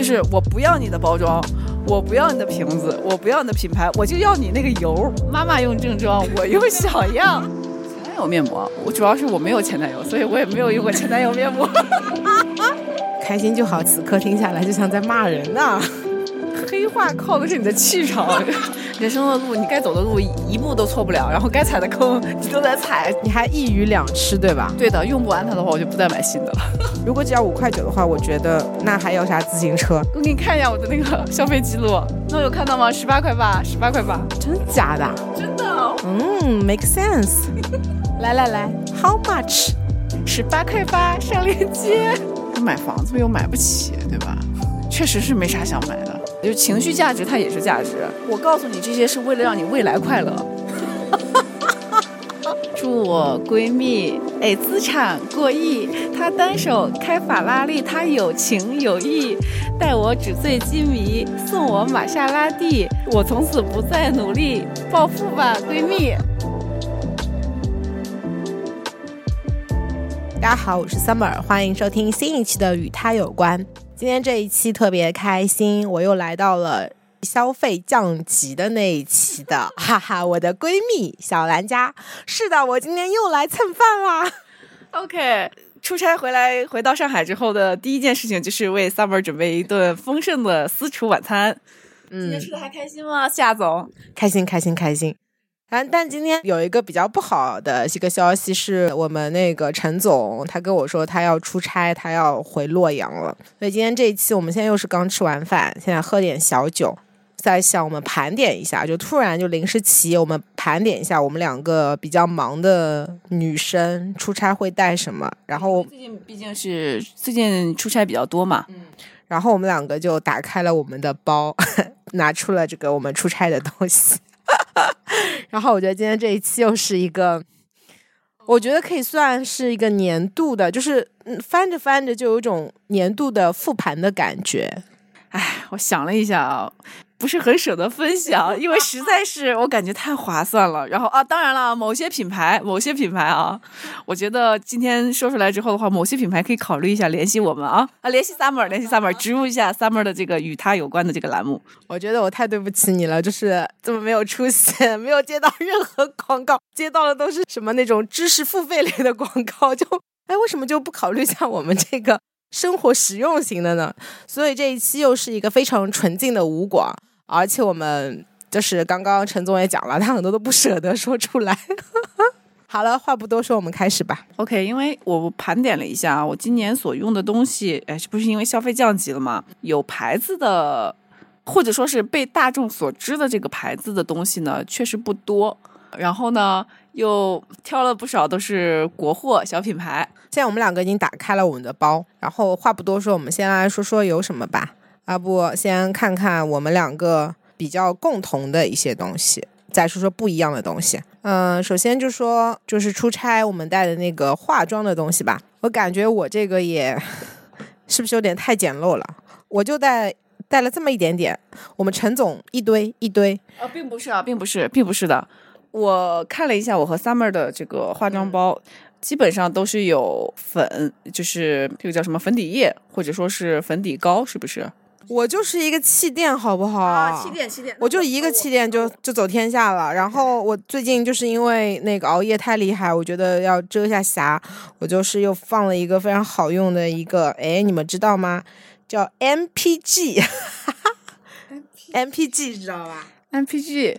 就是我不要你的包装，我不要你的瓶子，我不要你的品牌，我就要你那个油。妈妈用正装，我用小样。前男友面膜，我主要是我没有前男友，所以我也没有用过前男友面膜。开心就好，此刻听下来就像在骂人呢。黑化靠的是你的气场，人生的路你该走的路一步都错不了，然后该踩的坑你都在踩，你还一鱼两吃，对吧？对的，用不完它的话，我就不再买新的了。如果只要五块九的话，我觉得那还要啥自行车？我给你看一下我的那个消费记录，那有看到吗？十八块八，十八块八，真的假的？真的。嗯，make sense。来来来，How much？十八块八，上链接。买房子又买不起，对吧？确实是没啥想买的。就情绪价值，它也是价值。我告诉你，这些是为了让你未来快乐。祝我闺蜜哎资产过亿，她单手开法拉利，她有情有义，带我纸醉金迷，送我玛莎拉蒂，我从此不再努力暴富吧，闺蜜。大家好，我是 Summer，欢迎收听新一期的与他有关。今天这一期特别开心，我又来到了消费降级的那一期的，哈哈，我的闺蜜小兰家。是的，我今天又来蹭饭啦。OK，出差回来回到上海之后的第一件事情就是为 Summer 准备一顿丰盛的私厨晚餐。嗯，今天吃的还开心吗，夏总？开心，开心，开心。但但今天有一个比较不好的一个消息，是我们那个陈总他跟我说他要出差，他要回洛阳了。所以今天这一期，我们现在又是刚吃完饭，现在喝点小酒，在想我们盘点一下，就突然就临时起，我们盘点一下我们两个比较忙的女生出差会带什么。然后最近毕竟是最近出差比较多嘛，嗯，然后我们两个就打开了我们的包，拿出了这个我们出差的东西。然后我觉得今天这一期又是一个，我觉得可以算是一个年度的，就是翻着翻着就有一种年度的复盘的感觉。哎，我想了一下啊。不是很舍得分享，因为 实在是我感觉太划算了。然后啊，当然了，某些品牌，某些品牌啊，我觉得今天说出来之后的话，某些品牌可以考虑一下联系我们啊啊，联系 Summer，联系 Summer，植入一下 Summer 的这个与他有关的这个栏目。我觉得我太对不起你了，就是这么没有出息，没有接到任何广告，接到的都是什么那种知识付费类的广告，就哎，为什么就不考虑一下我们这个生活实用型的呢？所以这一期又是一个非常纯净的无广。而且我们就是刚刚陈总也讲了，他很多都不舍得说出来。好了，话不多说，我们开始吧。OK，因为我盘点了一下，我今年所用的东西，哎，这不是因为消费降级了吗？有牌子的，或者说是被大众所知的这个牌子的东西呢，确实不多。然后呢，又挑了不少都是国货小品牌。现在我们两个已经打开了我们的包，然后话不多说，我们先来说说有什么吧。要不先看看我们两个比较共同的一些东西，再说说不一样的东西。嗯，首先就说就是出差我们带的那个化妆的东西吧。我感觉我这个也是不是有点太简陋了？我就带带了这么一点点。我们陈总一堆一堆啊，并不是啊，并不是，并不是的。我看了一下我和 Summer 的这个化妆包，基本上都是有粉，就是这个叫什么粉底液，或者说是粉底膏，是不是？我就是一个气垫，好不好？啊，气垫，气垫，我就一个气垫就就走天下了。然后我最近就是因为那个熬夜太厉害，我觉得要遮一下瑕，我就是又放了一个非常好用的一个，哎，你们知道吗？叫 MPG，MPG 知道吧？MPG。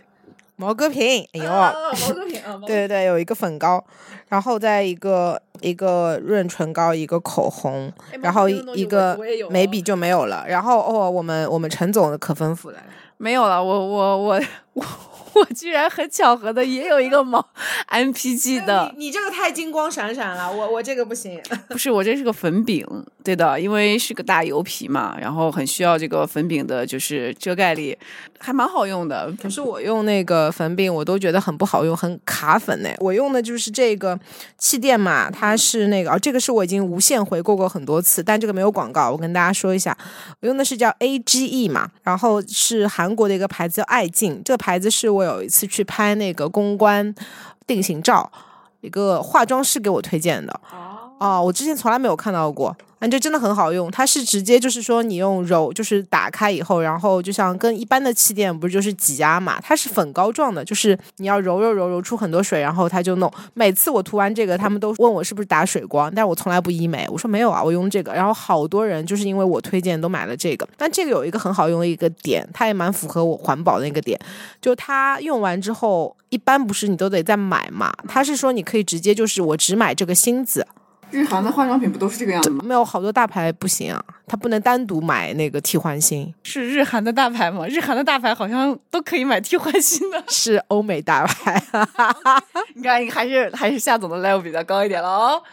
毛戈平，哎呦，毛戈平啊，对对对，有一个粉膏，然后再一个一个润唇膏，一个口红，然后一个眉笔就没有了。然后哦，我们我们陈总的可丰富了，没有了，我我我我我居然很巧合的也有一个毛 MPG 的，你这个太金光闪闪了，我我这个不行。不是我这是个粉饼，对的，因为是个大油皮嘛，然后很需要这个粉饼的，就是遮盖力，还蛮好用的。可是我用那个粉饼，我都觉得很不好用，很卡粉呢。我用的就是这个气垫嘛，它是那个，哦，这个是我已经无限回购过很多次，但这个没有广告，我跟大家说一下，我用的是叫 AGE 嘛，然后是韩国的一个牌子叫爱静，这个牌子是我我有一次去拍那个公关定型照，一个化妆师给我推荐的。哦我之前从来没有看到过，但这真的很好用。它是直接就是说你用揉，就是打开以后，然后就像跟一般的气垫不是就是挤压嘛，它是粉膏状的，就是你要揉揉揉揉出很多水，然后它就弄。每次我涂完这个，他们都问我是不是打水光，但我从来不医美，我说没有啊，我用这个。然后好多人就是因为我推荐都买了这个，但这个有一个很好用的一个点，它也蛮符合我环保的那个点，就它用完之后，一般不是你都得再买嘛，它是说你可以直接就是我只买这个芯子。日韩的化妆品不都是这个样子吗？没有好多大牌不行啊，它不能单独买那个替换芯。是日韩的大牌吗？日韩的大牌好像都可以买替换芯的。是欧美大牌，你看，还是还是夏总的 level 比较高一点了哦。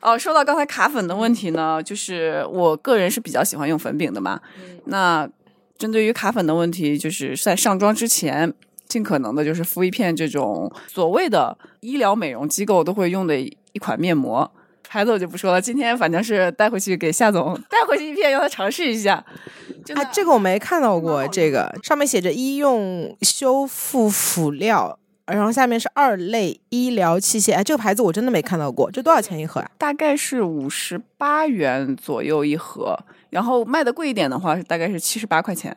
哦，说到刚才卡粉的问题呢，就是我个人是比较喜欢用粉饼的嘛。那针对于卡粉的问题，就是在上妆之前，尽可能的就是敷一片这种所谓的医疗美容机构都会用的一款面膜。牌子我就不说了，今天反正是带回去给夏总带回去一片，让他尝试一下。啊，这个我没看到过，这个上面写着医用修复辅料，然后下面是二类医疗器械。哎，这个牌子我真的没看到过，这多少钱一盒啊？大概是五十八元左右一盒，然后卖的贵一点的话，大概是七十八块钱。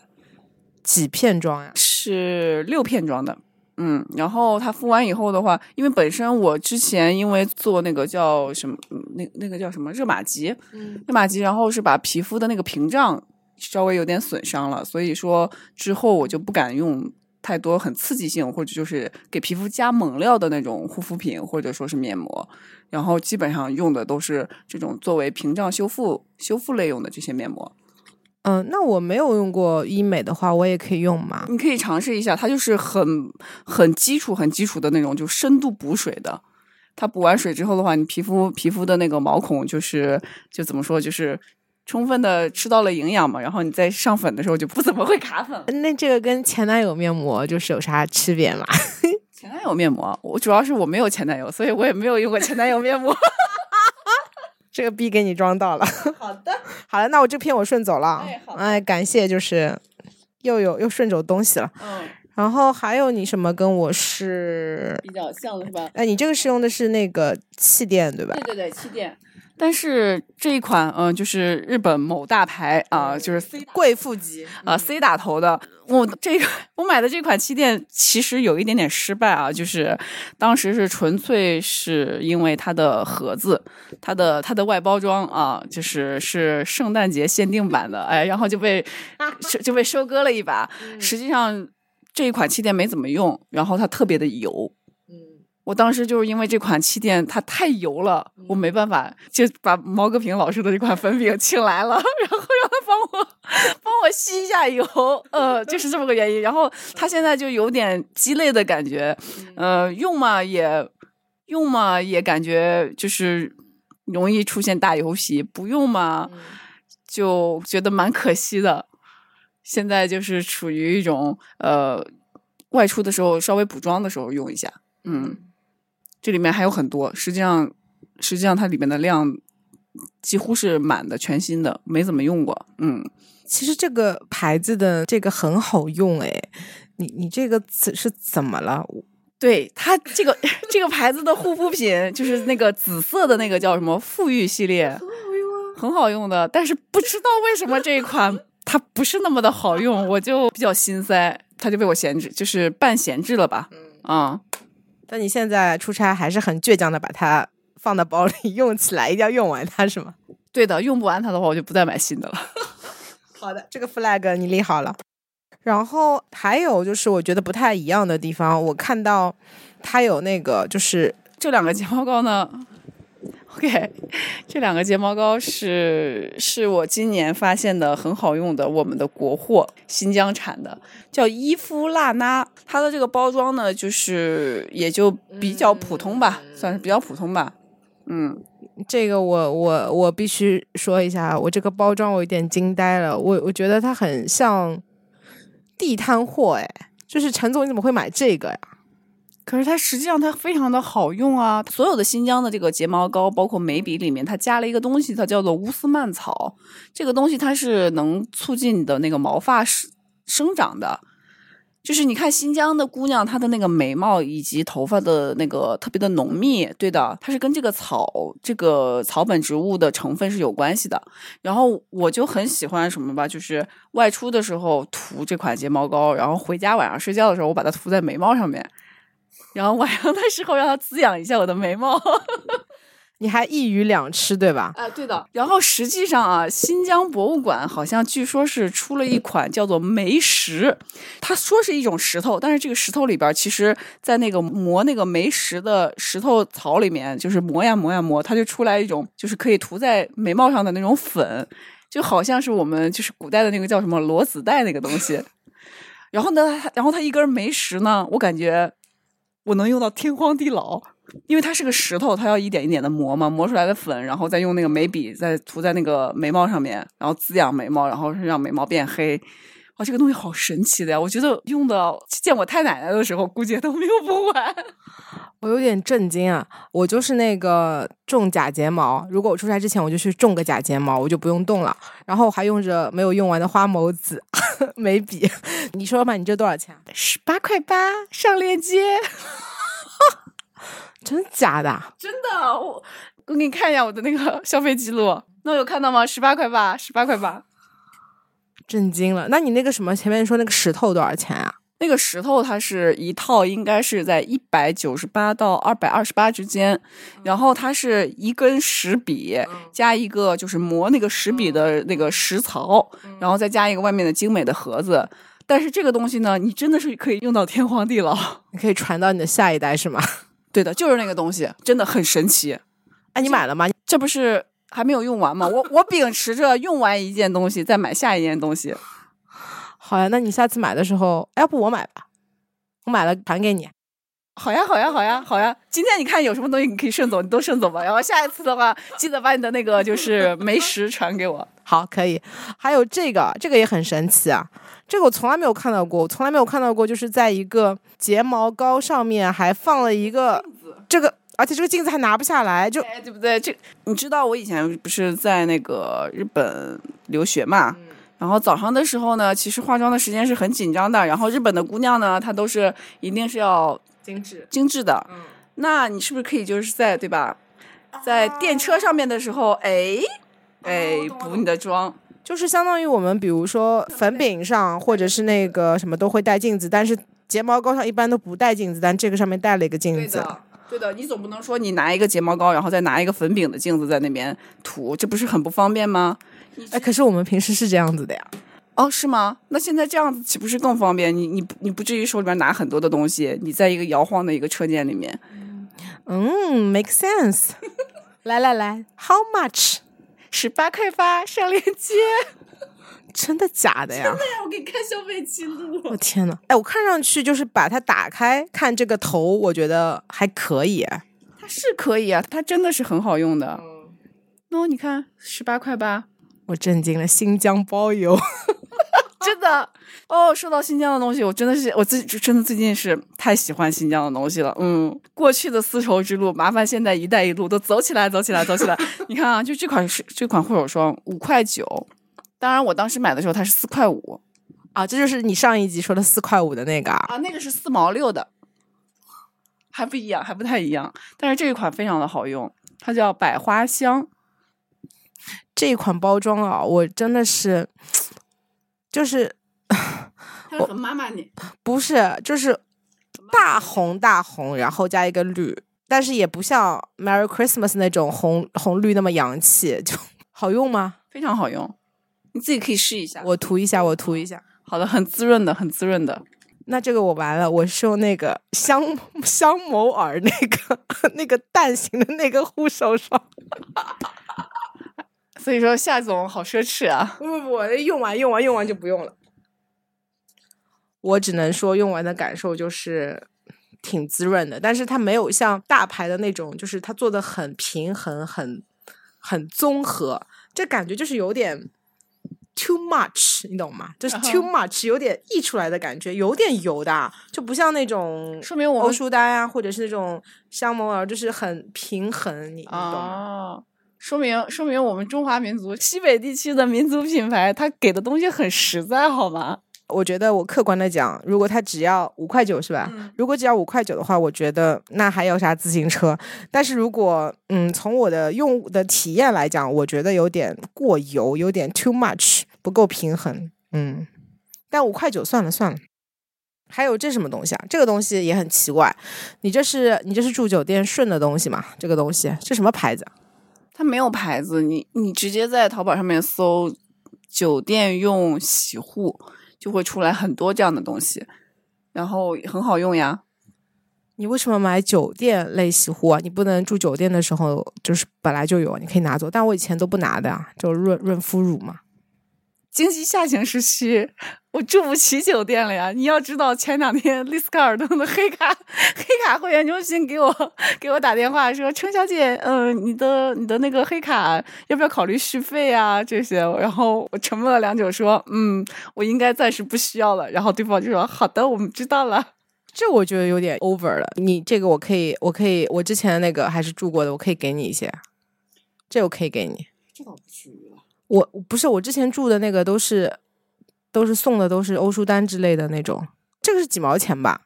几片装呀？是六片装的。嗯，然后它敷完以后的话，因为本身我之前因为做那个叫什么，那那个叫什么热玛吉，热玛吉，然后是把皮肤的那个屏障稍微有点损伤了，所以说之后我就不敢用太多很刺激性或者就是给皮肤加猛料的那种护肤品或者说是面膜，然后基本上用的都是这种作为屏障修复修复类用的这些面膜。嗯，那我没有用过医美的话，我也可以用吗？你可以尝试一下，它就是很很基础、很基础的那种，就深度补水的。它补完水之后的话，你皮肤皮肤的那个毛孔就是就怎么说，就是充分的吃到了营养嘛。然后你在上粉的时候就不怎么会卡粉。那这个跟前男友面膜就是有啥区别吗？前男友面膜，我主要是我没有前男友，所以我也没有用过前男友面膜。这个逼给你装到了，好的，好了，那我这篇我顺走了，哎，感谢，就是又有又顺走东西了，嗯，然后还有你什么跟我是比较像的是吧？哎，你这个是用的是那个气垫对吧？对对对，气垫。但是这一款，嗯，就是日本某大牌啊，就是 C 贵妇级啊，C 打头的。我这个我买的这款气垫其实有一点点失败啊，就是当时是纯粹是因为它的盒子，它的它的外包装啊，就是是圣诞节限定版的，哎，然后就被 就被收割了一把。实际上这一款气垫没怎么用，然后它特别的油。我当时就是因为这款气垫它太油了，我没办法就把毛戈平老师的这款粉饼请来了，然后让他帮我帮我吸一下油，呃，就是这么个原因。然后他现在就有点鸡肋的感觉，呃，用嘛也用嘛也感觉就是容易出现大油皮，不用嘛就觉得蛮可惜的。现在就是处于一种呃外出的时候稍微补妆的时候用一下，嗯。这里面还有很多，实际上，实际上它里面的量几乎是满的，全新的，没怎么用过。嗯，其实这个牌子的这个很好用，哎，你你这个是是怎么了？对它这个 这个牌子的护肤品，就是那个紫色的那个叫什么馥郁系列，很好用啊，很好用的。但是不知道为什么这一款 它不是那么的好用，我就比较心塞，它就被我闲置，就是半闲置了吧？啊。但你现在出差还是很倔强的把它放到包里 用起来，一定要用完它是吗？对的，用不完它的话，我就不再买新的了。好的，这个 flag 你立好了。然后还有就是我觉得不太一样的地方，我看到它有那个就是这两个睫毛膏呢，OK，这两个睫毛膏是是我今年发现的很好用的，我们的国货，新疆产的，叫伊夫拉娜。它的这个包装呢，就是也就比较普通吧，算是比较普通吧。嗯，这个我我我必须说一下，我这个包装我有点惊呆了，我我觉得它很像地摊货，哎，就是陈总你怎么会买这个呀？可是它实际上它非常的好用啊！所有的新疆的这个睫毛膏，包括眉笔里面，它加了一个东西，它叫做乌斯曼草。这个东西它是能促进你的那个毛发生生长的。就是你看新疆的姑娘，她的那个眉毛以及头发的那个特别的浓密，对的，它是跟这个草这个草本植物的成分是有关系的。然后我就很喜欢什么吧，就是外出的时候涂这款睫毛膏，然后回家晚上睡觉的时候，我把它涂在眉毛上面。然后晚上的时候让它滋养一下我的眉毛，你还一鱼两吃对吧？啊，对的。然后实际上啊，新疆博物馆好像据说是出了一款叫做眉石，它说是一种石头，但是这个石头里边其实，在那个磨那个眉石的石头槽里面，就是磨呀磨呀磨，它就出来一种就是可以涂在眉毛上的那种粉，就好像是我们就是古代的那个叫什么罗子带那个东西。然后呢，然后它一根眉石呢，我感觉。我能用到天荒地老，因为它是个石头，它要一点一点的磨嘛，磨出来的粉，然后再用那个眉笔再涂在那个眉毛上面，然后滋养眉毛，然后让眉毛变黑。哇，这个东西好神奇的呀！我觉得用的见我太奶奶的时候，估计都用不完。我有点震惊啊！我就是那个种假睫毛，如果我出差之前我就去种个假睫毛，我就不用动了。然后我还用着没有用完的花眸子 眉笔。你说吧，你这多少钱？十八块八，上链接。真的假的？真的，我我给你看一下我的那个消费记录。那有看到吗？十八块八，十八块八。震惊了！那你那个什么前面说那个石头多少钱啊？那个石头它是一套，应该是在一百九十八到二百二十八之间。然后它是一根石笔加一个就是磨那个石笔的那个石槽，然后再加一个外面的精美的盒子。但是这个东西呢，你真的是可以用到天荒地老，你可以传到你的下一代是吗？对的，就是那个东西，真的很神奇。哎，你买了吗？这不是还没有用完吗？我我秉持着用完一件东西再买下一件东西。好呀，那你下次买的时候，要不我买吧？我买了还给你。好呀，好呀，好呀，好呀！今天你看有什么东西你可以顺走，你都顺走吧。然后下一次的话，记得把你的那个就是 眉石传给我。好，可以。还有这个，这个也很神奇啊！这个我从来没有看到过，我从来没有看到过，就是在一个睫毛膏上面还放了一个这个，而且这个镜子还拿不下来，就对不对？这你知道我以前不是在那个日本留学嘛？然后早上的时候呢，其实化妆的时间是很紧张的。然后日本的姑娘呢，她都是一定是要精致精致的。嗯，那你是不是可以就是在对吧，在电车上面的时候，哎哎补你的妆，就是相当于我们比如说粉饼上或者是那个什么都会带镜子，但是睫毛膏上一般都不带镜子，但这个上面带了一个镜子。对的，你总不能说你拿一个睫毛膏，然后再拿一个粉饼的镜子在那边涂，这不是很不方便吗？哎，可是我们平时是这样子的呀。哦，是吗？那现在这样子岂不是更方便？你你你不至于手里边拿很多的东西，你在一个摇晃的一个车间里面。嗯，make sense。来来来，How much？十八块八，上链接。真的假的呀？真的呀！我给你看消费记录。我天呐，哎，我看上去就是把它打开看这个头，我觉得还可以。它是可以啊，它真的是很好用的。喏，你看，十八块八，我震惊了，新疆包邮，真的哦。说到新疆的东西，我真的是我自己真的最近是太喜欢新疆的东西了。嗯，过去的丝绸之路，麻烦现在一带一路都走起来，走起来，走起来。你看啊，就这款是这款护手霜，五块九。当然，我当时买的时候它是四块五啊，这就是你上一集说的四块五的那个啊，那个是四毛六的，还不一样，还不太一样。但是这一款非常的好用，它叫百花香。这一款包装啊，我真的是，就是，我妈妈你不是，就是大红大红，然后加一个绿，但是也不像 Merry Christmas 那种红红绿那么洋气，就好用吗？非常好用，你自己可以试一下。我涂一下，我涂一下。好的，很滋润的，很滋润的。那这个我完了，我是用那个香香某尔那个 那个蛋形的那个护手霜。所以说夏总好奢侈啊！不不不，用完用完用完就不用了。我只能说，用完的感受就是挺滋润的，但是它没有像大牌的那种，就是它做的很平衡、很很综合，这感觉就是有点 too much，你懂吗？就是 too much，有点溢出来的感觉，有点油的，就不像那种说明我欧舒丹啊，或者是那种香摩尔，就是很平衡，你你懂吗？哦，说明说明我们中华民族西北地区的民族品牌，它给的东西很实在，好吗？我觉得我客观的讲，如果它只要五块九是吧？如果只要五块九的话，我觉得那还要啥自行车？但是如果嗯，从我的用户的体验来讲，我觉得有点过油，有点 too much，不够平衡。嗯，但五块九算了算了。还有这什么东西啊？这个东西也很奇怪，你这是你这是住酒店顺的东西吗？这个东西这什么牌子？它没有牌子，你你直接在淘宝上面搜酒店用洗护。就会出来很多这样的东西，然后很好用呀。你为什么买酒店类洗护啊？你不能住酒店的时候就是本来就有，你可以拿走。但我以前都不拿的啊，就润润肤乳嘛。经济下行时期，我住不起酒店了呀！你要知道，前两天丽斯卡尔顿的黑卡黑卡会员中心给我给我打电话说：“程小姐，嗯，你的你的那个黑卡要不要考虑续费啊？这些。”然后我沉默了良久，说：“嗯，我应该暂时不需要了。”然后对方就说：“好的，我们知道了。”这我觉得有点 over 了。你这个我可以，我可以，我之前那个还是住过的，我可以给你一些。这我可以给你。这倒不至于。我不是我之前住的那个都是都是送的都是欧舒丹之类的那种，这个是几毛钱吧？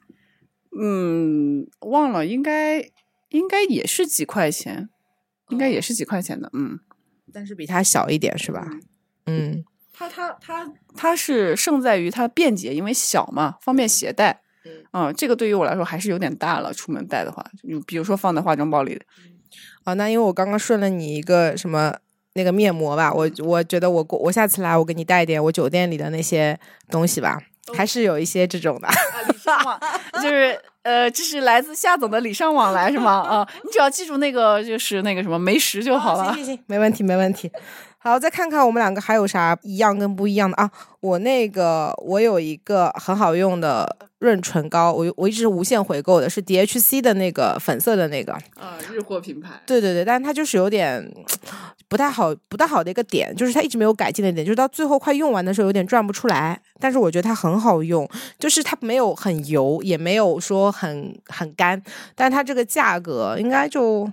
嗯，忘了，应该应该也是几块钱，应该也是几块钱的，嗯，但是比它小一点是吧？嗯，它它它它是胜在于它便捷，因为小嘛，方便携带。嗯，这个对于我来说还是有点大了，出门带的话，你比如说放在化妆包里。啊，那因为我刚刚顺了你一个什么？那个面膜吧，我我觉得我我下次来我给你带一点我酒店里的那些东西吧，还是有一些这种的，就是呃，这是来自夏总的礼尚往来是吗？啊，你只要记住那个就是那个什么梅石就好了，行行行，没问题没问题。好，再看看我们两个还有啥一样跟不一样的啊？我那个我有一个很好用的润唇膏，我我一直无限回购的，是 DHC 的那个粉色的那个啊，日货品牌。对对对，但是它就是有点不太好，不太好的一个点，就是它一直没有改进的点，就是到最后快用完的时候有点转不出来。但是我觉得它很好用，就是它没有很油，也没有说很很干，但它这个价格应该就。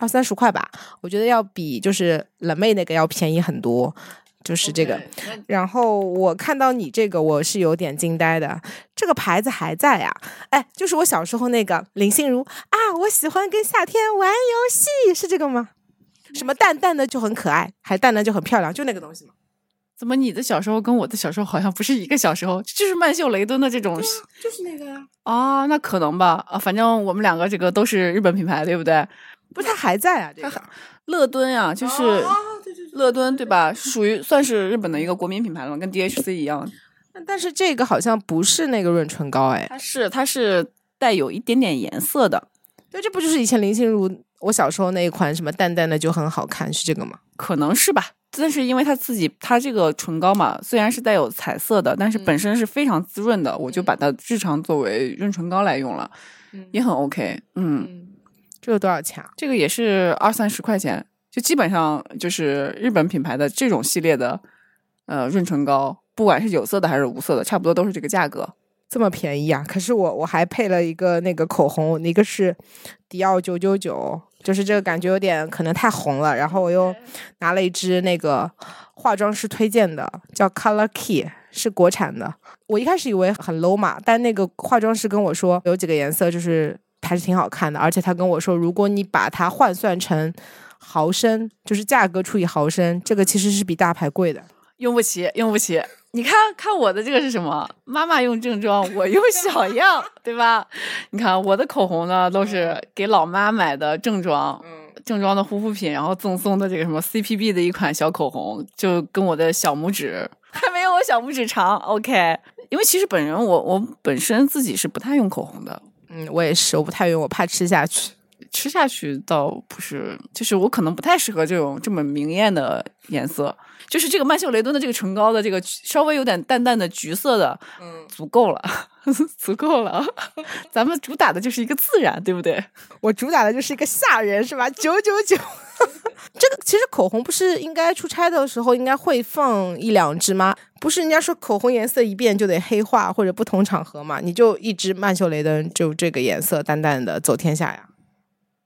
二三十块吧，我觉得要比就是冷妹那个要便宜很多，就是这个。然后我看到你这个，我是有点惊呆的。这个牌子还在呀？哎，就是我小时候那个林心如啊，我喜欢跟夏天玩游戏，是这个吗？什么淡淡的就很可爱，还淡淡就很漂亮，就那个东西吗？怎么你的小时候跟我的小时候好像不是一个小时候？就是曼秀雷敦的这种，就是那个呀。哦，那可能吧。啊，反正我们两个这个都是日本品牌，对不对？不是，它还在啊。这个乐敦啊，就是乐敦，对吧？属于算是日本的一个国民品牌了，跟 DHC 一样。但是这个好像不是那个润唇膏，哎，它是它是带有一点点颜色的。对，这不就是以前林心如我小时候那一款什么淡淡的就很好看，是这个吗？可能是吧。但是因为它自己，它这个唇膏嘛，虽然是带有彩色的，但是本身是非常滋润的，我就把它日常作为润唇膏来用了，也很 OK。嗯，这个多少钱啊？这个也是二三十块钱，就基本上就是日本品牌的这种系列的呃润唇膏，不管是有色的还是无色的，差不多都是这个价格。这么便宜啊！可是我我还配了一个那个口红，一个是迪奥九九九。就是这个感觉有点可能太红了，然后我又拿了一支那个化妆师推荐的，叫 Color Key，是国产的。我一开始以为很 low 嘛，但那个化妆师跟我说有几个颜色就是还是挺好看的，而且他跟我说，如果你把它换算成毫升，就是价格除以毫升，这个其实是比大牌贵的。用不起，用不起。你看看我的这个是什么？妈妈用正装，我用小样，对吧？你看我的口红呢，都是给老妈买的正装，正装的护肤品，然后赠送的这个什么 CPB 的一款小口红，就跟我的小拇指还没有我小拇指长。OK，因为其实本人我我本身自己是不太用口红的，嗯，我也是，我不太用，我怕吃下去。吃下去倒不是，就是我可能不太适合这种这么明艳的颜色。就是这个曼秀雷敦的这个唇膏的这个稍微有点淡淡的橘色的，嗯，足够了，足够了。咱们主打的就是一个自然，对不对？我主打的就是一个吓人，是吧？九九九。这个其实口红不是应该出差的时候应该会放一两支吗？不是人家说口红颜色一变就得黑化或者不同场合嘛？你就一支曼秀雷敦就这个颜色淡淡的走天下呀。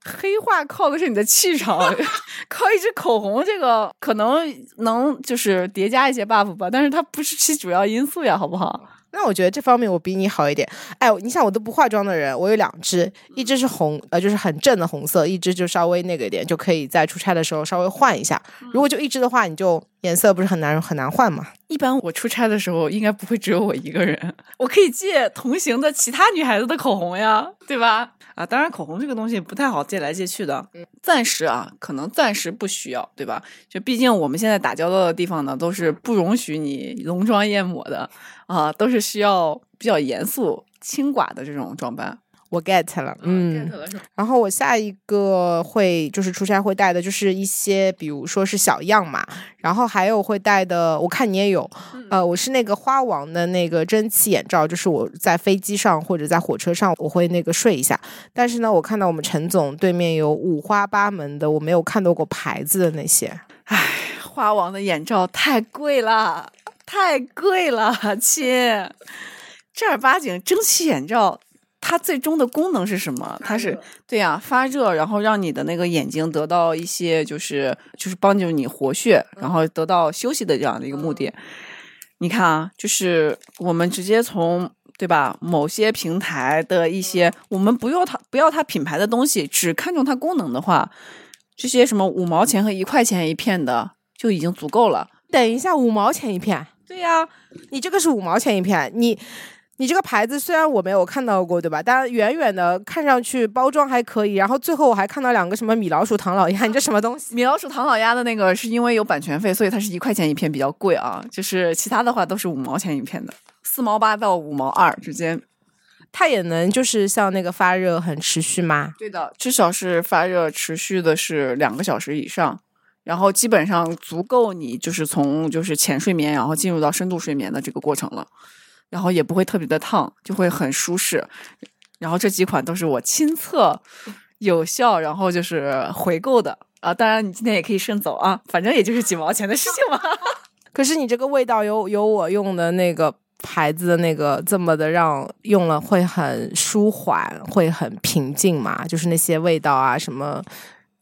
黑化靠的是你的气场，靠一支口红，这个可能能就是叠加一些 buff 吧，但是它不是其主要因素呀，好不好？那我觉得这方面我比你好一点。哎，你想我都不化妆的人，我有两支，一支是红，呃，就是很正的红色，一支就稍微那个一点，就可以在出差的时候稍微换一下。如果就一支的话，你就颜色不是很难很难换嘛？一般我出差的时候，应该不会只有我一个人，我可以借同行的其他女孩子的口红呀，对吧？啊，当然，口红这个东西不太好借来借去的。嗯，暂时啊，可能暂时不需要，对吧？就毕竟我们现在打交道的地方呢，都是不容许你浓妆艳抹的啊，都是需要比较严肃、轻寡的这种装扮。我 get 了，嗯，然后我下一个会就是出差会带的，就是一些比如说是小样嘛，然后还有会带的，我看你也有，呃，我是那个花王的那个蒸汽眼罩，就是我在飞机上或者在火车上我会那个睡一下，但是呢，我看到我们陈总对面有五花八门的，我没有看到过牌子的那些，唉，花王的眼罩太贵了，太贵了，亲，正儿八经蒸汽眼罩。它最终的功能是什么？它是对呀，发热，然后让你的那个眼睛得到一些，就是就是帮助你活血，然后得到休息的这样的一个目的。你看啊，就是我们直接从对吧，某些平台的一些，我们不要它不要它品牌的东西，只看重它功能的话，这些什么五毛钱和一块钱一片的就已经足够了。等一下，五毛钱一片？对呀，你这个是五毛钱一片，你。你这个牌子虽然我没有看到过，对吧？但远远的看上去包装还可以，然后最后我还看到两个什么米老鼠、唐老鸭，你这什么东西？米老鼠、唐老鸭的那个是因为有版权费，所以它是一块钱一片，比较贵啊。就是其他的话都是五毛钱一片的，四毛八到五毛二之间。它也能就是像那个发热很持续吗？对的，至少是发热持续的是两个小时以上，然后基本上足够你就是从就是浅睡眠，然后进入到深度睡眠的这个过程了。然后也不会特别的烫，就会很舒适。然后这几款都是我亲测有效，然后就是回购的啊。当然你今天也可以顺走啊，反正也就是几毛钱的事情嘛。可是你这个味道有有我用的那个牌子的那个这么的让用了会很舒缓，会很平静嘛？就是那些味道啊，什么。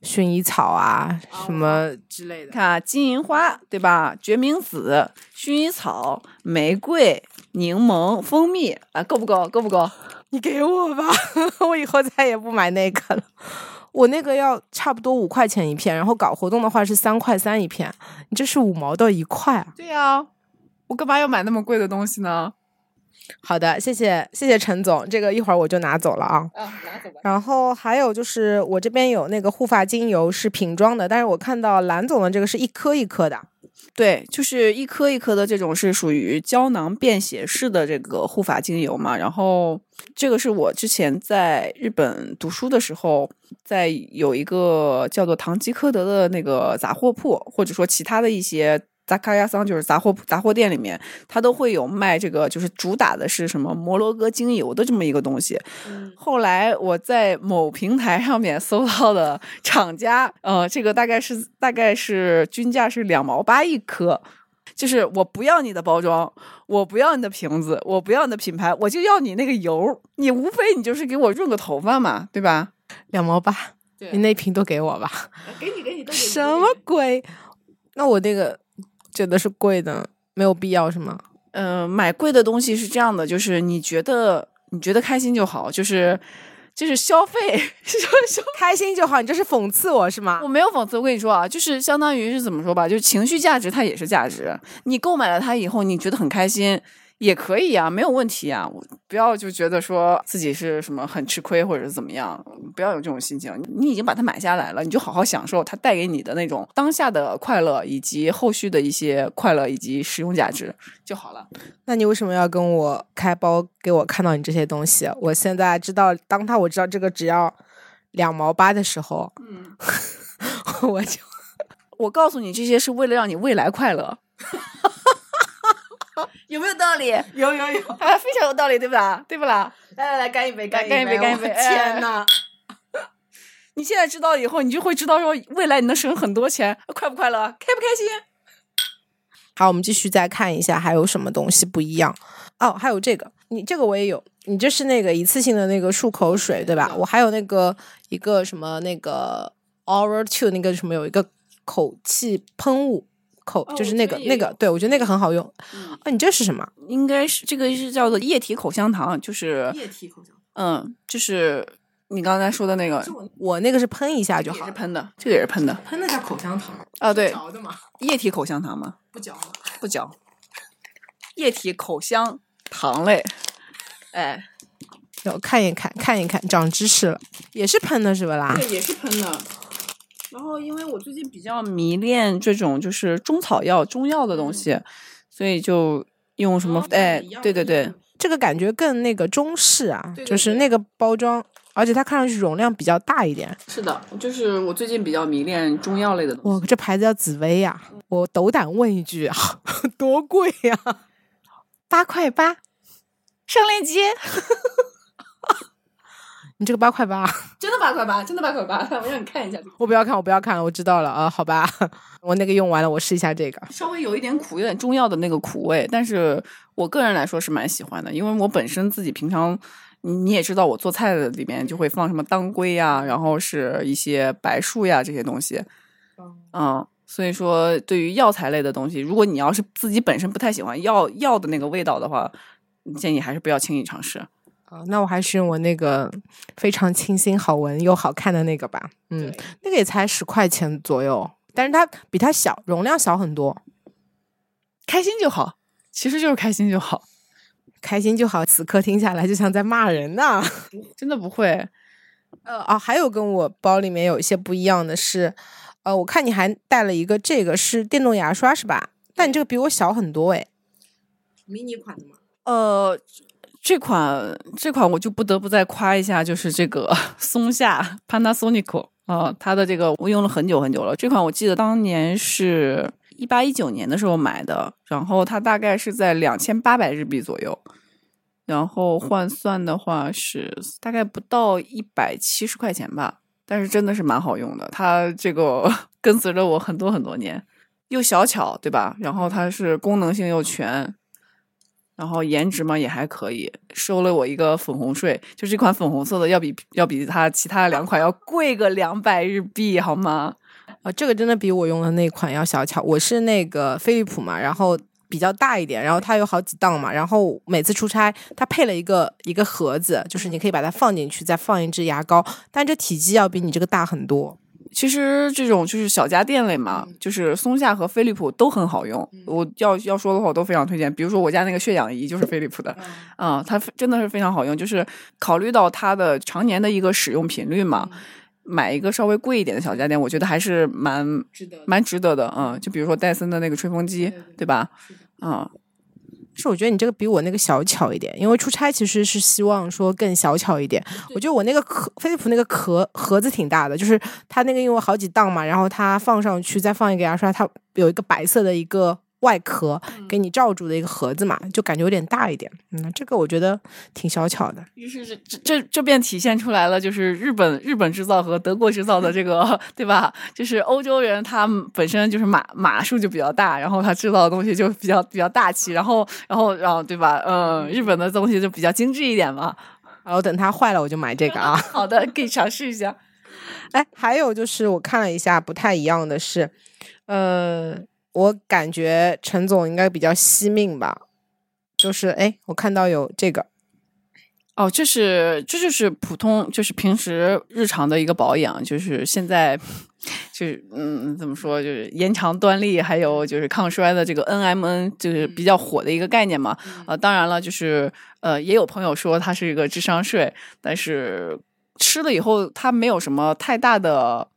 薰衣草啊，什么之类的，看金银花对吧？决明子、薰衣草、玫瑰、柠檬、蜂蜜啊，够不够？够不够？你给我吧，我以后再也不买那个了。我那个要差不多五块钱一片，然后搞活动的话是三块三一片，你这是五毛到一块啊？对呀，我干嘛要买那么贵的东西呢？好的，谢谢谢谢陈总，这个一会儿我就拿走了啊。啊，拿走吧。然后还有就是我这边有那个护发精油是瓶装的，但是我看到蓝总的这个是一颗一颗的。对，就是一颗一颗的这种是属于胶囊便携式的这个护发精油嘛。然后这个是我之前在日本读书的时候，在有一个叫做唐吉诃德的那个杂货铺，或者说其他的一些。杂卡亚桑就是杂货杂货店里面，它都会有卖这个，就是主打的是什么摩洛哥精油的这么一个东西。后来我在某平台上面搜到的厂家，呃，这个大概是大概是均价是两毛八一颗。就是我不要你的包装，我不要你的瓶子，我不要你的品牌，我就要你那个油。你无非你就是给我润个头发嘛，对吧？两毛八，你那瓶都给我吧。给你给你，什么鬼？那我那个。觉得是贵的，没有必要是吗？嗯，买贵的东西是这样的，就是你觉得你觉得开心就好，就是就是消费，说开心就好。你这是讽刺我是吗？我没有讽刺，我跟你说啊，就是相当于是怎么说吧，就是情绪价值它也是价值。你购买了它以后，你觉得很开心，也可以啊，没有问题啊。我不要就觉得说自己是什么很吃亏或者是怎么样，不要有这种心情。你已经把它买下来了，你就好好享受它带给你的那种当下的快乐，以及后续的一些快乐以及使用价值就好了。那你为什么要跟我开包给我看到你这些东西？我现在知道，当他我知道这个只要两毛八的时候，嗯，我就我告诉你，这些是为了让你未来快乐。有没有道理？有有有，啊，非常有道理，对不啦？对不啦？来来来，干一杯，干干一杯干一杯天呐！你现在知道以后，你就会知道说未来你能省很多钱，快不快乐？开不开心？好，我们继续再看一下还有什么东西不一样哦。还有这个，你这个我也有，你这是那个一次性的那个漱口水对吧？我还有那个一个什么那个 Oral Two 那个什么有一个口气喷雾。口哦就是那个那个，对我觉得那个很好用。啊，你这是什么？应该是这个是叫做液体口香糖，就是液体口香。嗯，就是你刚才说的那个，我那个是喷一下就好是，喷的，这个也是喷的喷的叫口香糖啊，对，嚼的嘛，液体口香糖吗，不嚼的。不嚼，液体口香糖类，哎，要看一看，看一看，长知识了，也是喷的是吧啦？对，也是喷的。然后，因为我最近比较迷恋这种就是中草药、中药的东西，所以就用什么哦哎，对对对，这个感觉更那个中式啊，对对就是那个包装，而且它看上去容量比较大一点。是的，就是我最近比较迷恋中药类的东西。哇，这牌子叫紫薇呀、我斗胆问一句啊，多贵呀、八块八，上链接，你这个八块八，真的八块八，真的八块八，我让你看一下，我不要看，我不要看了，我知道了啊，好吧，我那个用完了，我试一下这个。稍微有一点苦，有点中药的那个苦味，但是我个人来说是蛮喜欢的，因为我本身自己平常。你你也知道，我做菜的里面就会放什么当归呀，然后是一些白术呀这些东西，嗯，所以说对于药材类的东西，如果你要是自己本身不太喜欢药药的那个味道的话，建议还是不要轻易尝试。啊，那我还是用我那个非常清新、好闻又好看的那个吧。嗯，那个也才十块钱左右，但是它比它小，容量小很多。开心就好，其实就是开心就好，开心就好，此刻听下来就像在骂人呢。真的不会。呃啊，还有跟我包里面有一些不一样的是，呃，我看你还带了一个，这个是电动牙刷是吧？但你这个比我小很多诶。迷你款的吗？呃，这款这款我就不得不再夸一下，就是这个 松下 Panasonic 啊、它的这个我用了很久很久了。这款我记得当年是一八一九年的时候买的，然后它大概是在两千八百日币左右，然后换算的话是大概不到一百七十块钱吧。但是真的是蛮好用的，它这个 跟随着我很多很多年，又小巧，对吧？然后它是功能性又全，然后颜值嘛也还可以，收了我一个粉红税，就这款粉红色的要比要比它其他两款要贵个两百日币，好吗？啊，这个真的比我用的那款要小巧。我是那个飞利浦嘛，然后比较大一点，然后它有好几档嘛，然后每次出差它配了一个一个盒子，就是你可以把它放进去，再放一支牙膏，但这体积要比你这个大很多。其实这种就是小家电类嘛，就是松下和飞利浦都很好用。我要要说的话，我都非常推荐。比如说我家那个血氧仪就是飞利浦的，啊、它真的是非常好用。就是考虑到它的常年的一个使用频率嘛，买一个稍微贵一点的小家电，我觉得还是蛮值得蛮值得的。嗯，就比如说戴森的那个吹风机，对吧？嗯，是我觉得你这个比我那个小巧一点，因为出差其实是希望说更小巧一点。我觉得我那个壳飞利浦那个壳盒子挺大的，就是它那个因为好几档嘛，然后它放上去再放一个牙刷，它有一个白色的一个外壳给你罩住的一个盒子嘛，就感觉有点大一点。嗯，这个我觉得挺小巧的。于是这这这这便体现出来了，就是日本日本制造和德国制造的这个，对吧？就是欧洲人他本身就是码码数就比较大，然后他制造的东西就比较比较大气，然后然后然后对吧？嗯，日本的东西就比较精致一点嘛。然后等它坏了我就买这个啊。好的，可以尝试一下。哎，还有就是我看了一下，不太一样的是，呃，我感觉陈总应该比较惜命吧。就是哎，我看到有这个哦，这是这就是普通，就是平时日常的一个保养，就是现在就是嗯，怎么说，就是延长端粒，还有就是抗衰的这个 NMN，就是比较火的一个概念嘛。呃，当然了，就是呃，也有朋友说它是一个智商税，但是吃了以后它没有什么太大的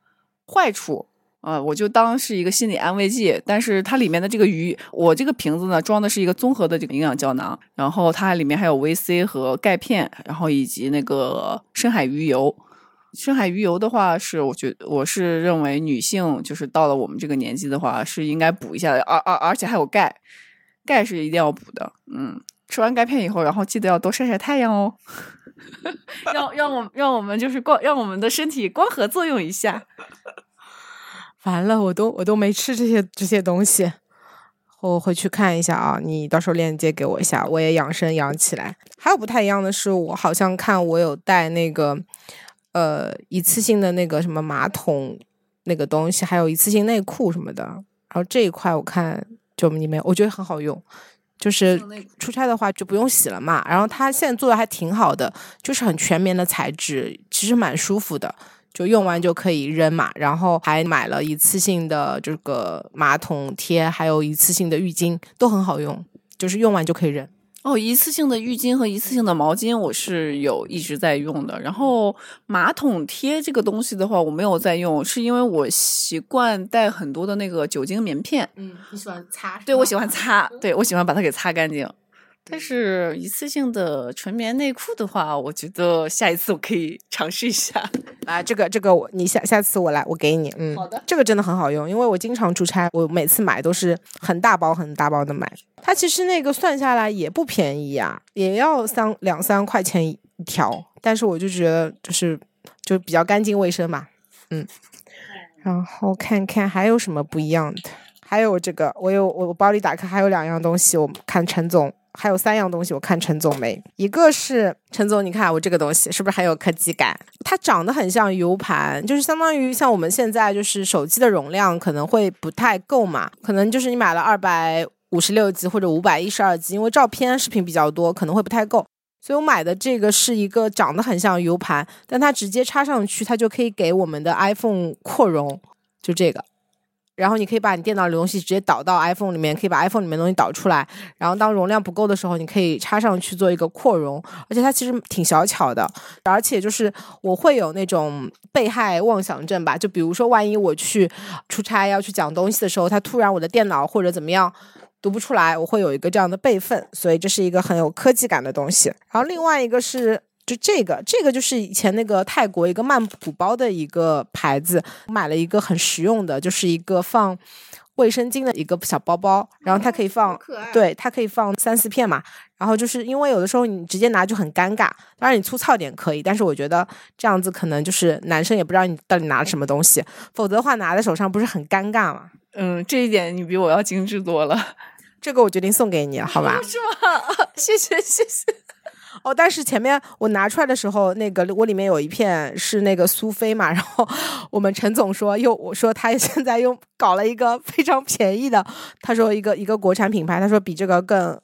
坏处。啊，我就当是一个心理安慰剂。但是它里面的这个鱼，我这个瓶子呢装的是一个综合的这个营养胶囊，然后它里面还有维 C 和钙片，然后以及那个深海鱼油。深海鱼油的话，是我觉我是认为女性就是到了我们这个年纪的话，是应该补一下的，而而而且还有钙，钙是一定要补的。嗯，吃完钙片以后，然后记得要多晒晒太阳哦，让让我让我们就是光让我们的身体光合作用一下。完了，我都我都没吃这些这些东西，我回去看一下啊，你到时候链接给我一下，我也养生养起来。还有不太一样的是，我好像看我有带那个呃一次性的那个什么马桶那个东西，还有一次性内裤什么的。然后这一块我看就你没有，我觉得很好用，就是出差的话就不用洗了嘛。然后它现在做的还挺好的，就是很全棉的材质，其实蛮舒服的。就用完就可以扔嘛，然后还买了一次性的这个马桶贴，还有一次性的浴巾，都很好用，就是用完就可以扔。哦，一次性的浴巾和一次性的毛巾我是有一直在用的，然后马桶贴这个东西的话我没有在用，是因为我习惯带很多的那个酒精棉片。嗯，你喜欢擦？对，我喜欢擦，对我喜欢把它给擦干净。但是一次性的纯棉内裤的话，我觉得下一次我可以 尝试一下。啊，这个这个我你下下次我来我给你，嗯，好的，这个真的很好用，因为我经常出差，我每次买都是很大包很大包的买。它其实那个算下来也不便宜啊，也要三两三块钱一条，但是我就觉得就是就比较干净卫生嘛，嗯。然后看看还有什么不一样的，还有这个我有我包里打开还有两样东西，我看陈总。还有三样东西，我看陈总没。一个是陈总，你看我这个东西是不是很有科技感？它长得很像 U 盘，就是相当于像我们现在就是手机的容量可能会不太够嘛，可能就是你买了二百五十六 G 或者五百一十二 G，因为照片视频比较多，可能会不太够。所以我买的这个是一个长得很像 U 盘，但它直接插上去，它就可以给我们的 iPhone 扩容，就这个。然后你可以把你电脑里东西直接导到 iPhone 里面，可以把 iPhone 里面东西导出来。然后当容量不够的时候，你可以插上去做一个扩容，而且它其实挺小巧的。而且就是我会有那种被害妄想症吧，就比如说万一我去出差要去讲东西的时候，它突然我的电脑或者怎么样读不出来，我会有一个这样的备份。所以这是一个很有科技感的东西。然后另外一个是。就这个，这个就是以前那个泰国一个曼谷包的一个牌子，我买了一个很实用的，就是一个放卫生巾的一个小包包，然后它可以放，对，它可以放三四片嘛。然后就是因为有的时候你直接拿就很尴尬，当然你粗糙点可以，但是我觉得这样子可能就是男生也不知道你到底拿了什么东西，否则的话拿在手上不是很尴尬嘛。嗯，这一点你比我要精致多了。这个我决定送给你，好吧？是吗？谢谢，谢谢。哦，但是前面我拿出来的时候，那个我里面有一片是那个苏菲嘛，然后 我们陈总说又我说他现在又搞了一个非常便宜的，他说一个一个国产品牌，他说比这个更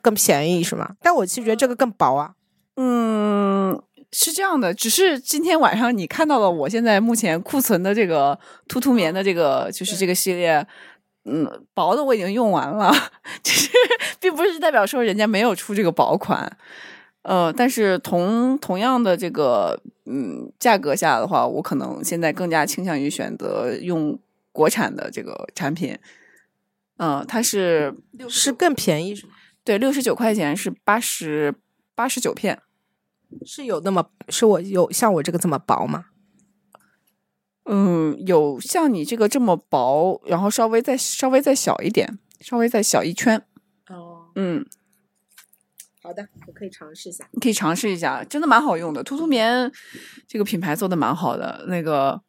更便宜是吗？但我其实觉得这个更薄啊。嗯，是这样的，只是今天晚上你看到了我现在目前库存的这个突突棉的这个就是这个系列，嗯，薄的我已经用完了，其实并不是代表说人家没有出这个薄款。呃，但是同同样的这个嗯价格下的话，我可能现在更加倾向于选择用国产的这个产品。嗯，它是是更便宜，对，六十九块钱是八十八十九片，是有那么是我有像我这个这么薄吗？嗯，有像你这个这么薄，然后稍微再稍微再小一点，稍微再小一圈。哦，嗯。好的，我可以尝试一下。你可以尝试一下，真的蛮好用的。兔兔棉这个品牌做的蛮好的，那个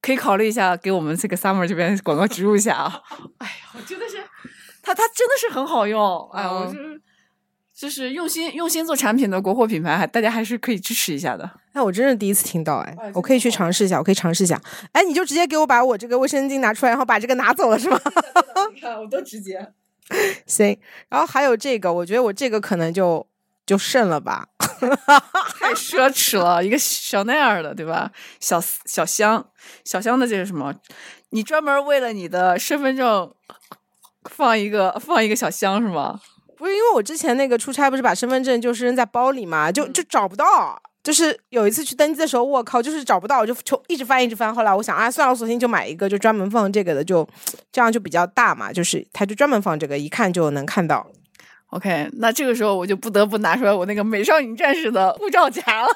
可以考虑一下，给我们这个 summer 这边广告植入一下啊。哎呀，我真的是，它它真的是很好用。哎，我是就是用心用心做产品的国货品牌，还大家还是可以支持一下的。那我真是第一次听到，哎，我可以去尝试一下，我可以尝试一下。哎，你就直接给我把我这个卫生巾拿出来，然后把这个拿走了是吗？你看，我多直接。行，然后还有这个，我觉得我这个可能就就剩了吧。太奢侈了，一个小那样的，对吧？小小香，小香的这是什么？你专门为了你的身份证放一个放一个小箱是吗？不是因为我之前那个出差不是把身份证就是扔在包里嘛，就就找不到。就是有一次去登记的时候，我靠，就是找不到，我就就一直翻一直翻。后来我想啊，算了，索性就买一个，就专门放这个的，就这样就比较大嘛，就是它就专门放这个，一看就能看到。OK，那这个时候我就不得不拿出来我那个美少女战士的护照夹了。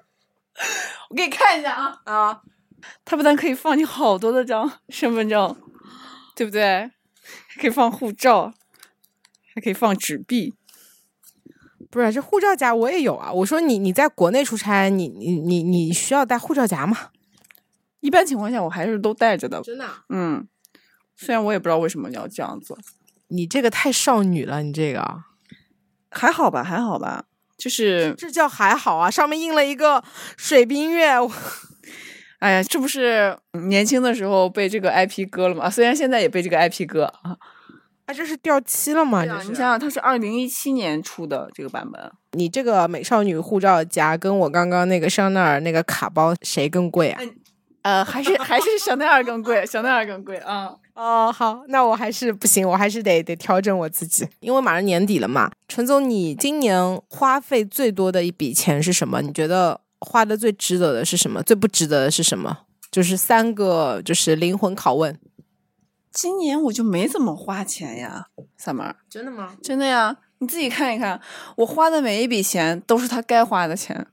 我给你看一下啊啊，它不但可以放你好多的张身份证，对不对？还可以放护照，还可以放纸币。不是这护照夹我也有啊。我说你你在国内出差，你你你你需要带护照夹吗？一般情况下我还是都带着的。真的？嗯，虽然我也不知道为什么要这样子，你这个太少女了，你这个还好吧，还好吧，就是这叫还好啊，上面印了一个水冰月。哎呀，这不是年轻的时候被这个 IP 割了吗？虽然现在也被这个 IP 割啊。啊，这是掉漆了吗？对啊，你想想，它是二零一七年出的这个版本。你这个美少女护照夹跟我刚刚那个香奈儿那个卡包谁更贵啊？呃，还是还是香奈儿更贵，香奈儿更贵啊。哦，好，那我还是不行，我还是得得调整我自己，因为马上年底了嘛。陈总，你今年花费最多的一笔钱是什么？你觉得花的最值得的是什么？最不值得的是什么？就是三个，就是灵魂拷问。今年我就没怎么花钱呀，summer。真的吗？真的呀，你自己看一看，我花的每一笔钱都是他该花的钱，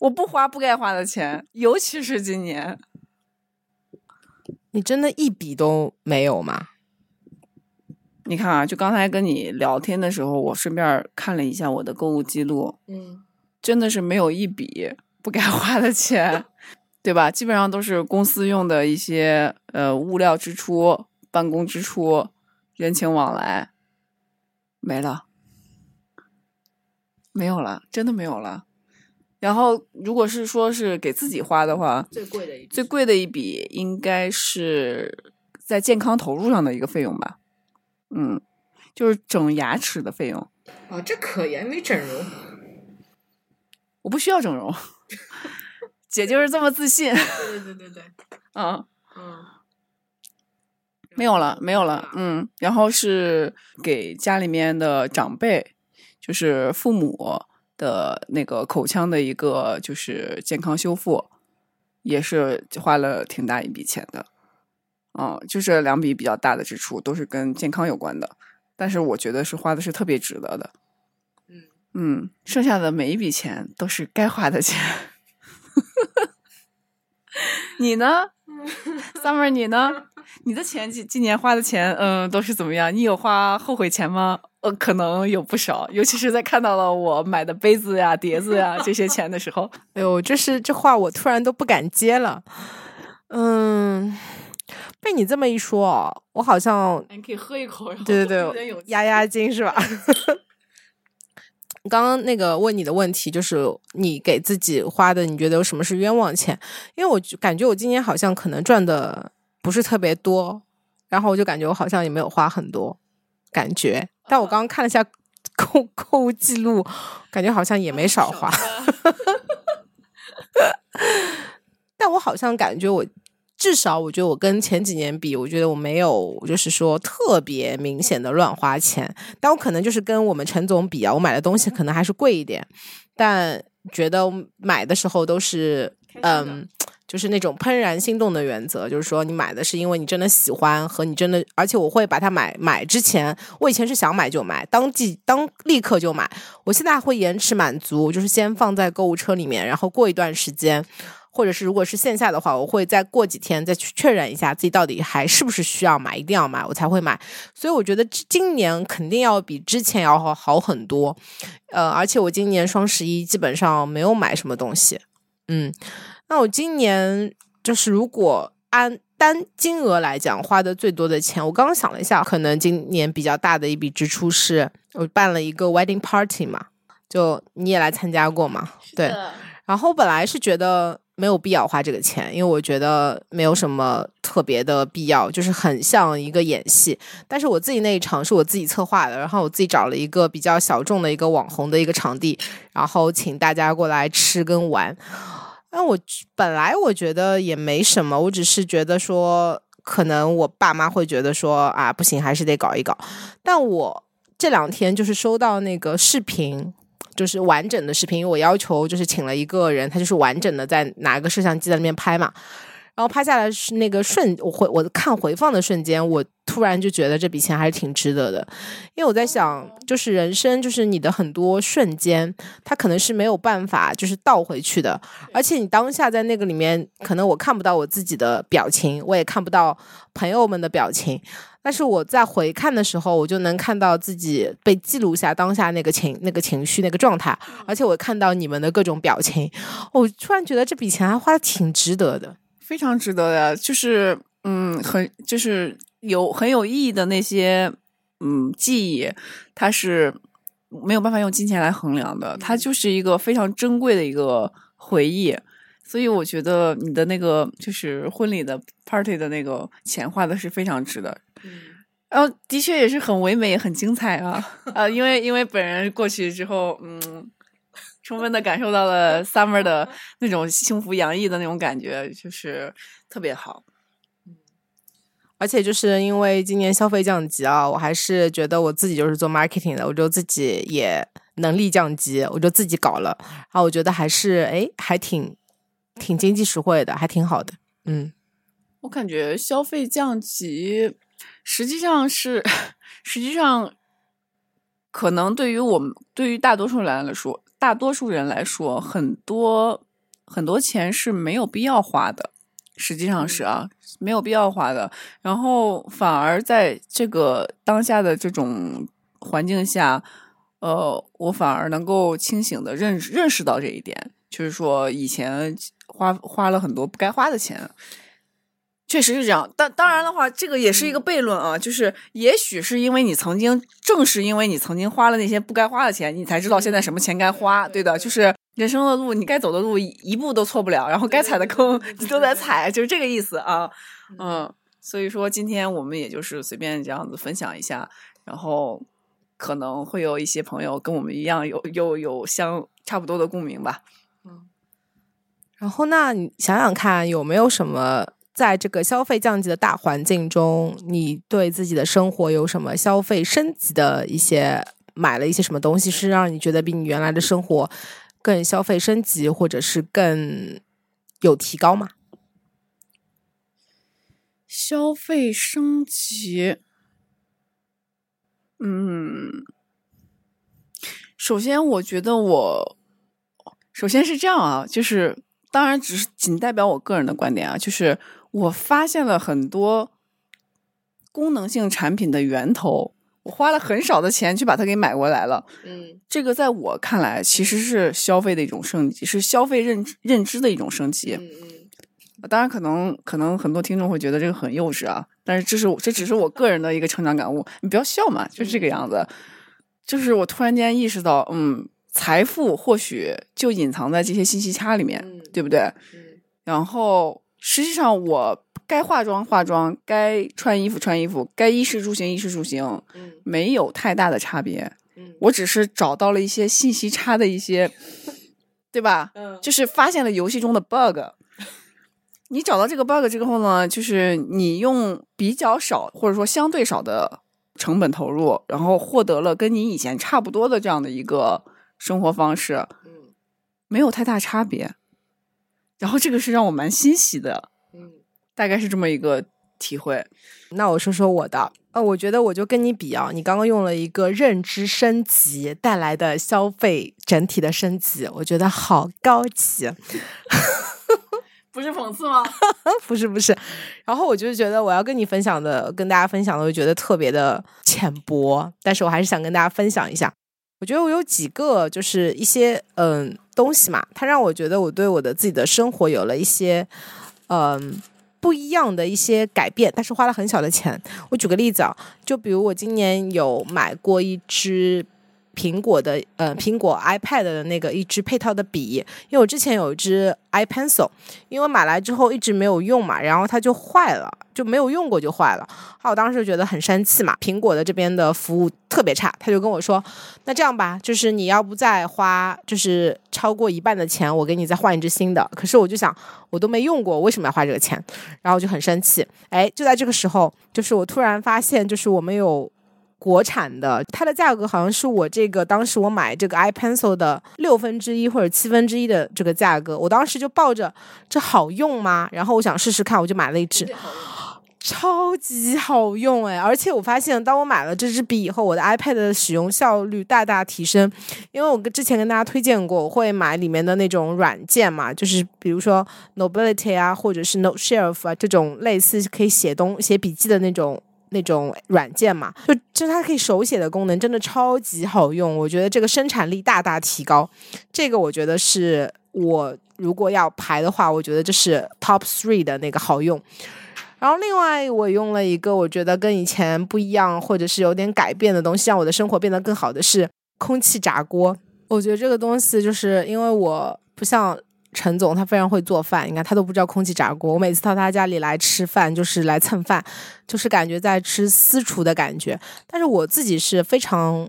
我不花不该花的钱，尤其是今年。你真的一笔都没有吗？你看啊，就刚才跟你聊天的时候，我顺便看了一下我的购物记录，嗯，真的是没有一笔不该花的钱。对吧？基本上都是公司用的一些呃物料支出、办公支出、人情往来，没了，没有了，真的没有了。然后，如果是说是给自己花的话，最贵的一最贵的一笔应该是在健康投入上的一个费用吧。嗯，就是整牙齿的费用。啊，这可以，没整容。我不需要整容。姐就是这么自信。对对对对，嗯嗯，没有了，没有了。嗯，然后是给家里面的长辈，就是父母的那个口腔的一个就是健康修复，也是花了挺大一笔钱的。嗯，就是两笔比较大的支出，都是跟健康有关的，但是我觉得是花的是特别值得的。嗯嗯，剩下的每一笔钱都是该花的钱。你呢，Summer？你呢？你的钱今今年花的钱，嗯，都是怎么样？你有花后悔钱吗？呃，可能有不少，尤其是在看到了我买的杯子呀、碟子呀 这些钱的时候。哎呦，这是这话我突然都不敢接了。嗯，被你这么一说哦，我好像你可以喝一口，对对对，压压惊是吧？刚刚那个问你的问题就是你给自己花的，你觉得有什么是冤枉钱？因为我就感觉我今年好像可能赚的不是特别多，然后我就感觉我好像也没有花很多，感觉。但我刚刚看了一下购 购物记录，感觉好像也没少花。但我好像感觉我。至少我觉得我跟前几年比，我觉得我没有就是说特别明显的乱花钱，但我可能就是跟我们陈总比啊，我买的东西可能还是贵一点，但觉得买的时候都是嗯，就是那种怦然心动的原则，就是说你买的是因为你真的喜欢和你真的，而且我会把它买买之前，我以前是想买就买，当即当立刻就买，我现在会延迟满足，就是先放在购物车里面，然后过一段时间。或者是如果是线下的话，我会再过几天再去确认一下自己到底还是不是需要买，一定要买我才会买。所以我觉得今年肯定要比之前要好好很多。呃，而且我今年双十一基本上没有买什么东西。嗯，那我今年就是如果按单金额来讲花的最多的钱，我刚刚想了一下，可能今年比较大的一笔支出是我办了一个 wedding party 嘛，就你也来参加过嘛？对。然后本来是觉得。没有必要花这个钱，因为我觉得没有什么特别的必要，就是很像一个演戏。但是我自己那一场是我自己策划的，然后我自己找了一个比较小众的一个网红的一个场地，然后请大家过来吃跟玩。那我本来我觉得也没什么，我只是觉得说，可能我爸妈会觉得说啊，不行，还是得搞一搞。但我这两天就是收到那个视频。就是完整的视频，因为我要求就是请了一个人，他就是完整的在拿个摄像机在那边拍嘛，然后拍下来是那个瞬，我回我看回放的瞬间，我突然就觉得这笔钱还是挺值得的，因为我在想，就是人生就是你的很多瞬间，它可能是没有办法就是倒回去的，而且你当下在那个里面，可能我看不到我自己的表情，我也看不到朋友们的表情。但是我在回看的时候，我就能看到自己被记录下当下那个情、那个情绪、那个状态，而且我看到你们的各种表情，我突然觉得这笔钱还花的挺值得的，非常值得的。就是嗯，很就是有很有意义的那些嗯记忆，它是没有办法用金钱来衡量的，它就是一个非常珍贵的一个回忆。所以我觉得你的那个就是婚礼的 party 的那个钱花的是非常值的。然后的确也是很唯美、很精彩啊！啊，因为因为本人过去之后，嗯，充分的感受到了 summer 的那种幸福洋溢的那种感觉，就是特别好。而且就是因为今年消费降级啊，我还是觉得我自己就是做 marketing 的，我就自己也能力降级，我就自己搞了。然后我觉得还是哎，还挺挺经济实惠的，还挺好的。嗯，我感觉消费降级。实际上是，实际上，可能对于我们，对于大多数人来说，大多数人来说，很多很多钱是没有必要花的。实际上是啊，没有必要花的。然后反而在这个当下的这种环境下，呃，我反而能够清醒的认认识到这一点，就是说以前花花了很多不该花的钱。确实是这样，但当然的话，这个也是一个悖论啊。就是也许是因为你曾经，正是因为你曾经花了那些不该花的钱，你才知道现在什么钱该花，对的。就是人生的路，你该走的路一步都错不了，然后该踩的坑你都在踩，就是这个意思啊。嗯，所以说今天我们也就是随便这样子分享一下，然后可能会有一些朋友跟我们一样有有有相差不多的共鸣吧。嗯，然后那你想想看，有没有什么？在这个消费降级的大环境中，你对自己的生活有什么消费升级的一些买了一些什么东西，是让你觉得比你原来的生活更消费升级，或者是更有提高吗？消费升级，嗯，首先我觉得我首先是这样啊，就是当然只是仅代表我个人的观点啊，就是。我发现了很多功能性产品的源头，我花了很少的钱去把它给买过来了。嗯，这个在我看来其实是消费的一种升级，是消费认知认知的一种升级。嗯嗯，当然可能可能很多听众会觉得这个很幼稚啊，但是这是这只是我个人的一个成长感悟。你不要笑嘛，就是这个样子。就是我突然间意识到，嗯，财富或许就隐藏在这些信息差里面，对不对？嗯，然后。实际上，我该化妆化妆，该穿衣服穿衣服，该衣食住行衣食住行，没有太大的差别。我只是找到了一些信息差的一些，对吧？就是发现了游戏中的 bug。你找到这个 bug 之后呢，就是你用比较少或者说相对少的成本投入，然后获得了跟你以前差不多的这样的一个生活方式，没有太大差别。然后这个是让我蛮欣喜的，嗯，大概是这么一个体会。那我说说我的，呃，我觉得我就跟你比啊，你刚刚用了一个认知升级带来的消费整体的升级，我觉得好高级，不是讽刺吗？不是不是。然后我就觉得我要跟你分享的，跟大家分享的，我觉得特别的浅薄，但是我还是想跟大家分享一下。我觉得我有几个，就是一些嗯东西嘛，它让我觉得我对我的自己的生活有了一些嗯不一样的一些改变，但是花了很小的钱。我举个例子啊，就比如我今年有买过一支苹果的呃苹果 iPad 的那个一支配套的笔，因为我之前有一支 iPencil，因为买来之后一直没有用嘛，然后它就坏了。就没有用过就坏了。好，我当时就觉得很生气嘛，苹果的这边的服务特别差，他就跟我说，那这样吧，就是你要不再花就是超过一半的钱，我给你再换一只新的。可是我就想，我都没用过，为什么要花这个钱？然后就很生气。哎，就在这个时候，就是我突然发现，就是我们有。国产的，它的价格好像是我这个当时我买这个 iPencil 的六分之一或者七分之一的这个价格，我当时就抱着这好用吗？然后我想试试看，我就买了一支，超级好用哎！而且我发现，当我买了这支笔以后，我的 iPad 的使用效率大大提升。因为我之前跟大家推荐过，我会买里面的那种软件嘛，就是比如说 Nobility 啊，或者是 NoteShelf 啊这种类似可以写东写笔记的那种。那种软件嘛，就就它可以手写的功能，真的超级好用。我觉得这个生产力大大提高，这个我觉得是我如果要排的话，我觉得这是 top three 的那个好用。然后另外我用了一个我觉得跟以前不一样，或者是有点改变的东西，让我的生活变得更好的是空气炸锅。我觉得这个东西就是因为我不像。陈总他非常会做饭，你看他都不知道空气炸锅。我每次到他家里来吃饭，就是来蹭饭，就是感觉在吃私厨的感觉。但是我自己是非常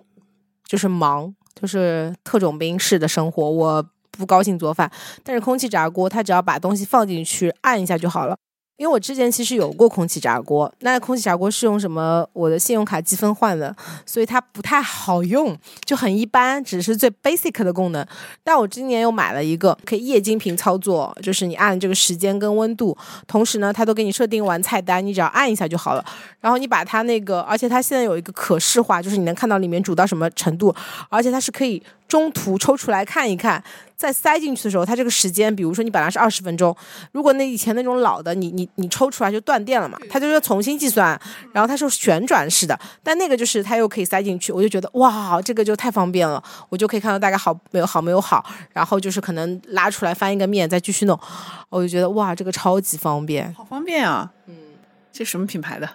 就是忙，就是特种兵式的生活，我不高兴做饭。但是空气炸锅，它只要把东西放进去，按一下就好了。因为我之前其实有过空气炸锅，那空气炸锅是用什么？我的信用卡积分换的，所以它不太好用，就很一般，只是最 basic 的功能。但我今年又买了一个可以液晶屏操作，就是你按这个时间跟温度，同时呢，它都给你设定完菜单，你只要按一下就好了。然后你把它那个，而且它现在有一个可视化，就是你能看到里面煮到什么程度，而且它是可以。中途抽出来看一看，再塞进去的时候，它这个时间，比如说你本来是二十分钟，如果那以前那种老的，你你你抽出来就断电了嘛，它就要重新计算，然后它是旋转式的，但那个就是它又可以塞进去，我就觉得哇，这个就太方便了，我就可以看到大概好没有好没有好，然后就是可能拉出来翻一个面再继续弄，我就觉得哇，这个超级方便，好方便啊，嗯，这什么品牌的？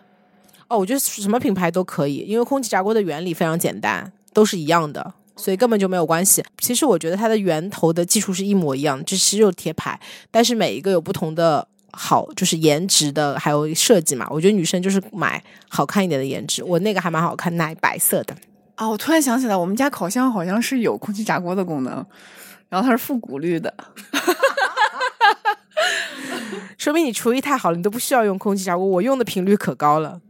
哦，我觉得什么品牌都可以，因为空气炸锅的原理非常简单，都是一样的。所以根本就没有关系。其实我觉得它的源头的技术是一模一样，就是肉贴牌，但是每一个有不同的好，就是颜值的还有设计嘛。我觉得女生就是买好看一点的颜值，我那个还蛮好看，奶白色的。啊，我突然想起来，我们家烤箱好像是有空气炸锅的功能，然后它是复古绿的，说明你厨艺太好了，你都不需要用空气炸锅，我用的频率可高了。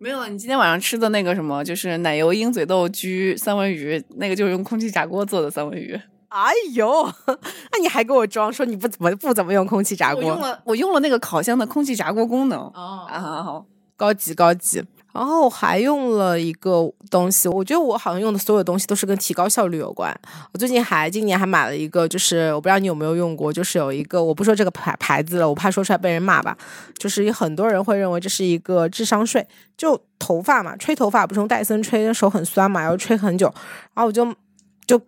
没有，你今天晚上吃的那个什么，就是奶油鹰嘴豆焗三文鱼，那个就是用空气炸锅做的三文鱼。哎呦，那你还给我装说你不怎么不怎么用空气炸锅？我用了，我用了那个烤箱的空气炸锅功能。哦，啊，好，高级高级。然后还用了一个东西，我觉得我好像用的所有东西都是跟提高效率有关。我最近还今年还买了一个，就是我不知道你有没有用过，就是有一个我不说这个牌牌子了，我怕说出来被人骂吧。就是有很多人会认为这是一个智商税，就头发嘛，吹头发不是用戴森吹，手很酸嘛，要吹很久。然后我就就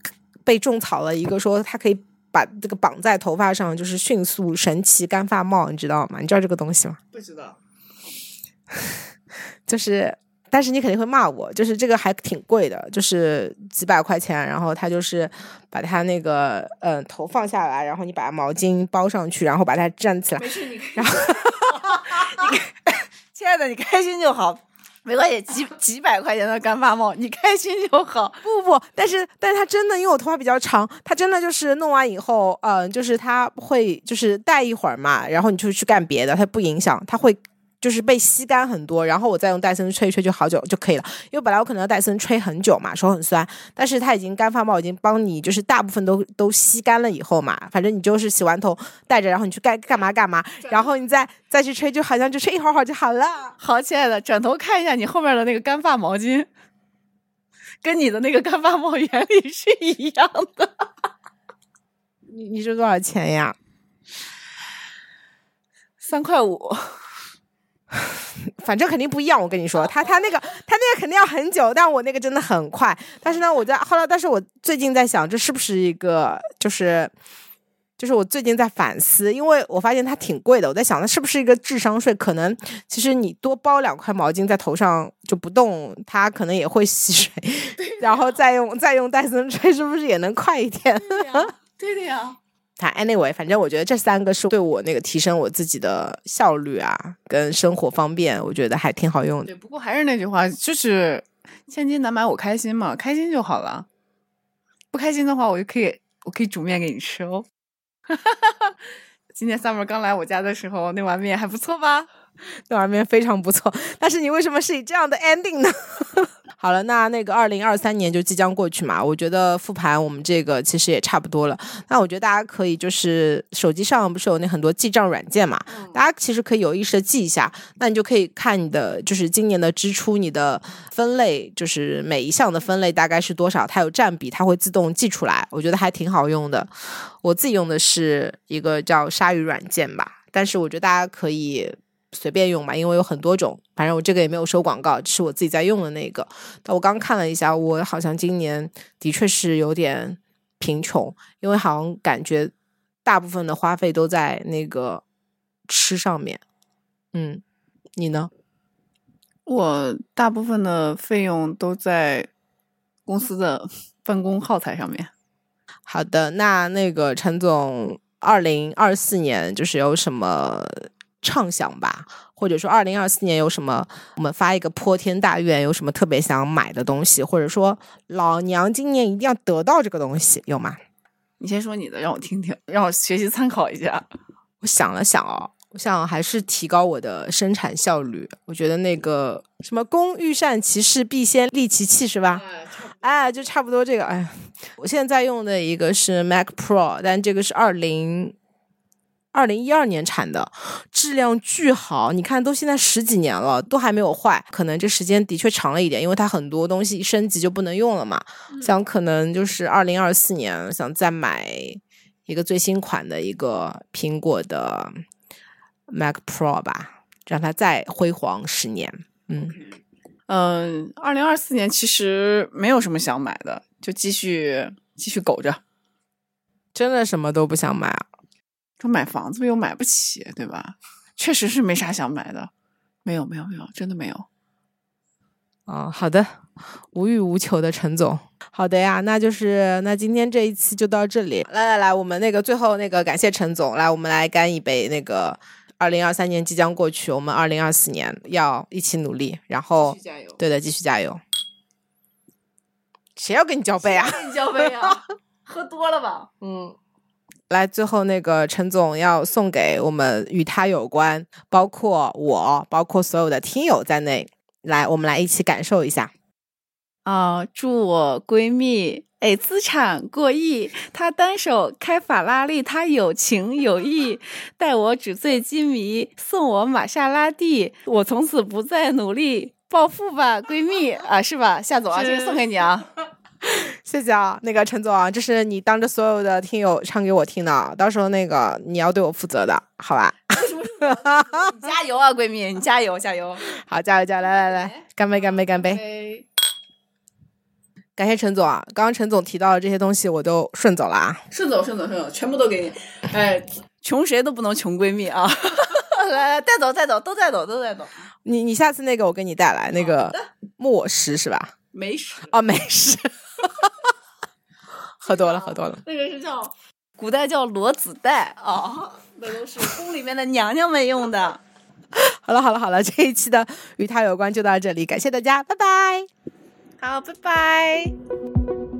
被种草了一个，说它可以把这个绑在头发上，就是迅速神奇干发帽，你知道吗？你知道这个东西吗？不知道。就是，但是你肯定会骂我。就是这个还挺贵的，就是几百块钱。然后他就是把他那个嗯头放下来，然后你把毛巾包上去，然后把它站起来。没事，你 然后，亲爱的，你开心就好，没关系。几几百块钱的干发帽，你开心就好。不不不，但是但是它真的，因为我头发比较长，他真的就是弄完以后，嗯，就是他会就是戴一会儿嘛，然后你就去干别的，它不影响，他会。就是被吸干很多，然后我再用戴森吹一吹就好久就可以了。因为本来我可能要戴森吹很久嘛，手很酸，但是它已经干发帽已经帮你就是大部分都都吸干了以后嘛，反正你就是洗完头戴着，然后你去干干嘛干嘛，然后你再再去吹，就好像就吹一会儿会儿就好了。好，亲爱的，转头看一下你后面的那个干发毛巾，跟你的那个干发帽原理是一样的。你你说多少钱呀？三块五。反正肯定不一样，我跟你说，他他那个他那个肯定要很久，但我那个真的很快。但是呢，我在后来，但是我最近在想，这是不是一个就是就是我最近在反思，因为我发现它挺贵的。我在想，它是不是一个智商税？可能其实你多包两块毛巾在头上就不动，它可能也会吸水，然后再用再用戴森吹，是不是也能快一点？对的呀。他 anyway，反正我觉得这三个是对我那个提升我自己的效率啊，跟生活方便，我觉得还挺好用的。对，不过还是那句话，就是千金难买我开心嘛，开心就好了。不开心的话，我就可以我可以煮面给你吃哦。今天 summer 刚来我家的时候，那碗面还不错吧？那碗面非常不错，但是你为什么是以这样的 ending 呢？好了，那那个二零二三年就即将过去嘛，我觉得复盘我们这个其实也差不多了。那我觉得大家可以就是手机上不是有那很多记账软件嘛，大家其实可以有意识的记一下，那你就可以看你的就是今年的支出，你的分类就是每一项的分类大概是多少，它有占比，它会自动记出来，我觉得还挺好用的。我自己用的是一个叫鲨鱼软件吧，但是我觉得大家可以。随便用吧，因为有很多种。反正我这个也没有收广告，是我自己在用的那个。但我刚看了一下，我好像今年的确是有点贫穷，因为好像感觉大部分的花费都在那个吃上面。嗯，你呢？我大部分的费用都在公司的 办公耗材上面。好的，那那个陈总，二零二四年就是有什么？畅想吧，或者说二零二四年有什么？我们发一个泼天大愿，有什么特别想买的东西，或者说老娘今年一定要得到这个东西，有吗？你先说你的，让我听听，让我学习参考一下。我想了想哦，我想还是提高我的生产效率。我觉得那个什么“工欲善其事，必先利其器”是吧？哎，就差不多这个。哎，我现在用的一个是 Mac Pro，但这个是二零。二零一二年产的，质量巨好。你看，都现在十几年了，都还没有坏。可能这时间的确长了一点，因为它很多东西升级就不能用了嘛。想可能就是二零二四年想再买一个最新款的一个苹果的 Mac Pro 吧，让它再辉煌十年。嗯嗯，二零二四年其实没有什么想买的，就继续继续苟着。真的什么都不想买啊？说买房子又买不起，对吧？确实是没啥想买的，没有没有没有，真的没有。哦，好的，无欲无求的陈总，好的呀，那就是那今天这一期就到这里。来来来，我们那个最后那个感谢陈总，来我们来干一杯。那个二零二三年即将过去，我们二零二四年要一起努力，然后加油，对的，继续加油。谁要跟你交杯啊？跟你交杯啊？喝多了吧？嗯。来，最后那个陈总要送给我们与他有关，包括我，包括所有的听友在内，来，我们来一起感受一下。啊，祝我闺蜜哎资产过亿，她单手开法拉利，她有情有义，带我纸醉金迷，送我玛莎拉蒂，我从此不再努力暴富吧，闺蜜啊，是吧？夏总啊，这个送给你啊。谢谢啊，那个陈总啊，这是你当着所有的听友唱给我听的，到时候那个你要对我负责的，好吧？加油啊，闺蜜，你加油加油！好，加油加油！来来来，干杯干杯干杯！感谢陈总啊，刚刚陈总提到的这些东西我都顺走了啊，顺走顺走顺走，全部都给你。哎，穷谁都不能穷闺蜜啊！来来，带走带走，都带走都带走。你你下次那个我给你带来那个墨石是吧？没事啊，没事。喝多了，喝多了。那个是叫古代叫罗子带啊，那都是宫里面的娘娘们用的。好了，好了，好了，这一期的与他有关就到这里，感谢大家，拜拜。好，拜拜。